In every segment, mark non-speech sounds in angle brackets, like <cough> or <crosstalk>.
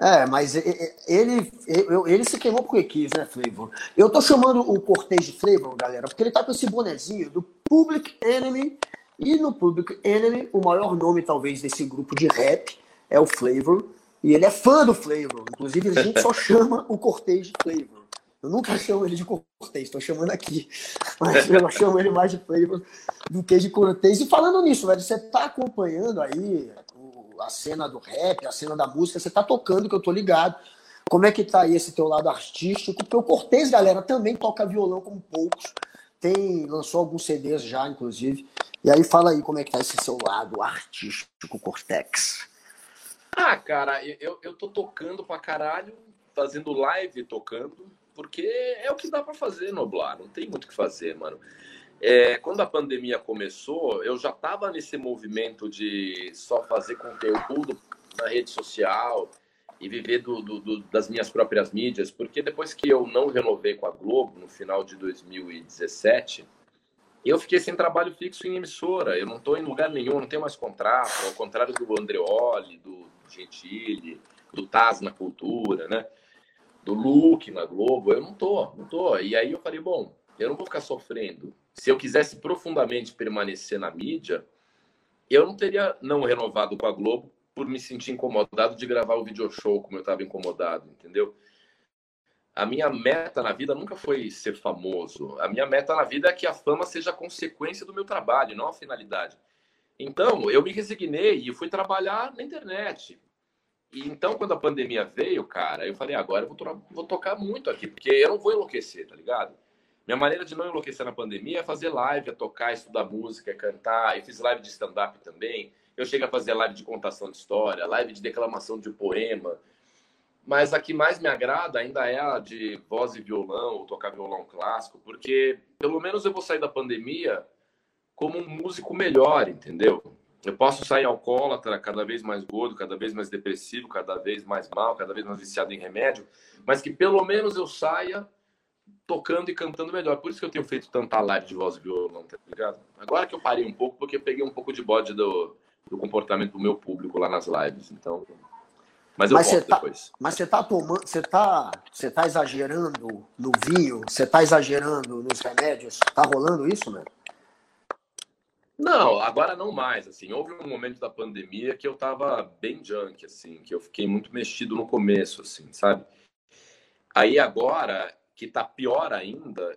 É, mas ele, ele, se queimou porque quis, né, Flavor? Eu tô chamando o Cortez de Flavor, galera, porque ele tá com esse bonezinho do Public Enemy. E no Public Enemy, o maior nome, talvez, desse grupo de rap é o Flavor. E ele é fã do Flavor. Inclusive, a gente só <laughs> chama o Cortez de Flavor. Eu nunca chamo ele de Cortez, estou chamando aqui. Mas eu <laughs> chamo ele mais de Flavor do que de Cortez. E falando nisso, velho, você tá acompanhando aí a cena do rap, a cena da música, você tá tocando, que eu tô ligado. Como é que tá aí esse teu lado artístico? Porque o Cortez, galera, também toca violão como poucos. Tem, lançou alguns CDs já, inclusive. E aí fala aí como é que tá esse seu lado artístico, Cortex. Ah, cara, eu, eu tô tocando pra caralho, fazendo live tocando, porque é o que dá para fazer, Noblar. Não tem muito o que fazer, mano. É, quando a pandemia começou, eu já estava nesse movimento de só fazer conteúdo na rede social e viver do, do, do, das minhas próprias mídias, porque depois que eu não renovei com a Globo, no final de 2017, eu fiquei sem trabalho fixo em emissora. Eu não estou em lugar nenhum, não tenho mais contrato, ao contrário do Andreoli, do Gentili, do Taz na Cultura, né? do Luke na Globo. Eu não tô, não tô. E aí eu falei, bom, eu não vou ficar sofrendo se eu quisesse profundamente permanecer na mídia, eu não teria não renovado com a Globo por me sentir incomodado de gravar o video show como eu estava incomodado, entendeu? A minha meta na vida nunca foi ser famoso. A minha meta na vida é que a fama seja consequência do meu trabalho, não a finalidade. Então, eu me resignei e fui trabalhar na internet. E então, quando a pandemia veio, cara, eu falei, agora eu vou, vou tocar muito aqui, porque eu não vou enlouquecer, tá ligado? Minha maneira de não enlouquecer na pandemia é fazer live, é tocar, estudar música, é cantar. Eu fiz live de stand-up também. Eu chego a fazer live de contação de história, live de declamação de poema. Mas a que mais me agrada ainda é a de voz e violão, ou tocar violão clássico, porque pelo menos eu vou sair da pandemia como um músico melhor, entendeu? Eu posso sair alcoólatra, cada vez mais gordo, cada vez mais depressivo, cada vez mais mal, cada vez mais viciado em remédio, mas que pelo menos eu saia tocando e cantando melhor. Por isso que eu tenho feito tanta live de voz e violão, tá ligado? Agora que eu parei um pouco, porque eu peguei um pouco de bode do, do comportamento do meu público lá nas lives. Então. Mas eu mas você tá, depois. Mas você tá tomando. Você tá, você tá exagerando no vinho? Você tá exagerando nos remédios? Tá rolando isso, mano? Não, agora não mais, assim. Houve um momento da pandemia que eu tava bem junk, assim, que eu fiquei muito mexido no começo, assim, sabe? Aí agora que está pior ainda,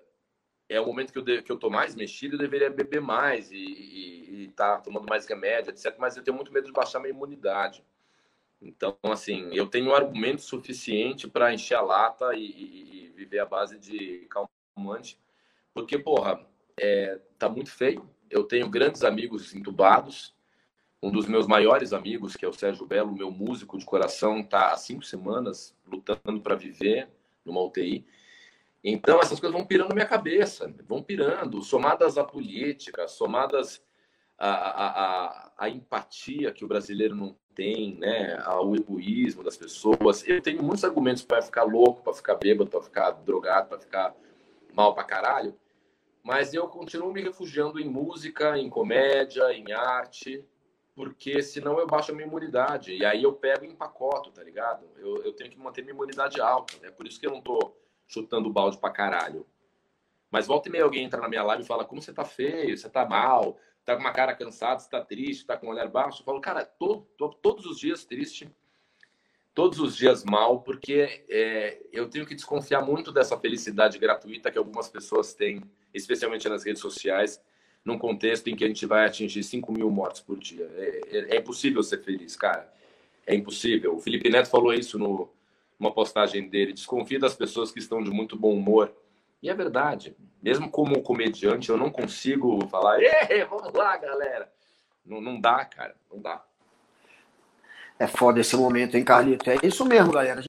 é o momento que eu, que eu tô mais mexido, eu deveria beber mais e estar tá tomando mais remédio, etc. Mas eu tenho muito medo de baixar minha imunidade. Então, assim, eu tenho um argumento suficiente para encher a lata e, e, e, viver à base de calmante, porque, porra, é, tá muito feio. Eu tenho grandes amigos entubados. Um dos meus maiores amigos, que é o Sérgio Belo, meu músico de coração, tá há cinco semanas lutando para viver numa UTI. Então, essas coisas vão pirando na minha cabeça, vão pirando, somadas à política, somadas à, à, à, empatia que o brasileiro não tem, né? ao egoísmo das pessoas. Eu tenho muitos argumentos para ficar louco, para ficar bêbado, para ficar drogado, para ficar mal para caralho, mas eu continuo me refugiando em música, em comédia, em arte, porque senão eu baixo a minha imunidade. E aí eu pego em pacote, tá ligado? Eu, eu tenho que manter minha imunidade alta. É né? por isso que eu não tô chutando balde pra caralho. Mas volta e meia alguém entra na minha live e fala: Como você tá feio, você tá mal, tá com uma cara cansada, você tá triste, tá com um olhar baixo. Eu falo: Cara, tô, tô todos os dias triste, todos os dias mal, porque é, eu tenho que desconfiar muito dessa felicidade gratuita que algumas pessoas têm, especialmente nas redes sociais, num contexto em que a gente vai atingir 5 mil mortes por dia. É, é, é impossível ser feliz, cara. É impossível. O Felipe Neto falou isso no, uma postagem dele, desconfia das pessoas que estão de muito bom humor. E é verdade. Mesmo como comediante, eu não consigo falar, vamos lá, galera. Não, não dá, cara. Não dá. É foda esse momento, hein, Carlito? É isso mesmo, galera.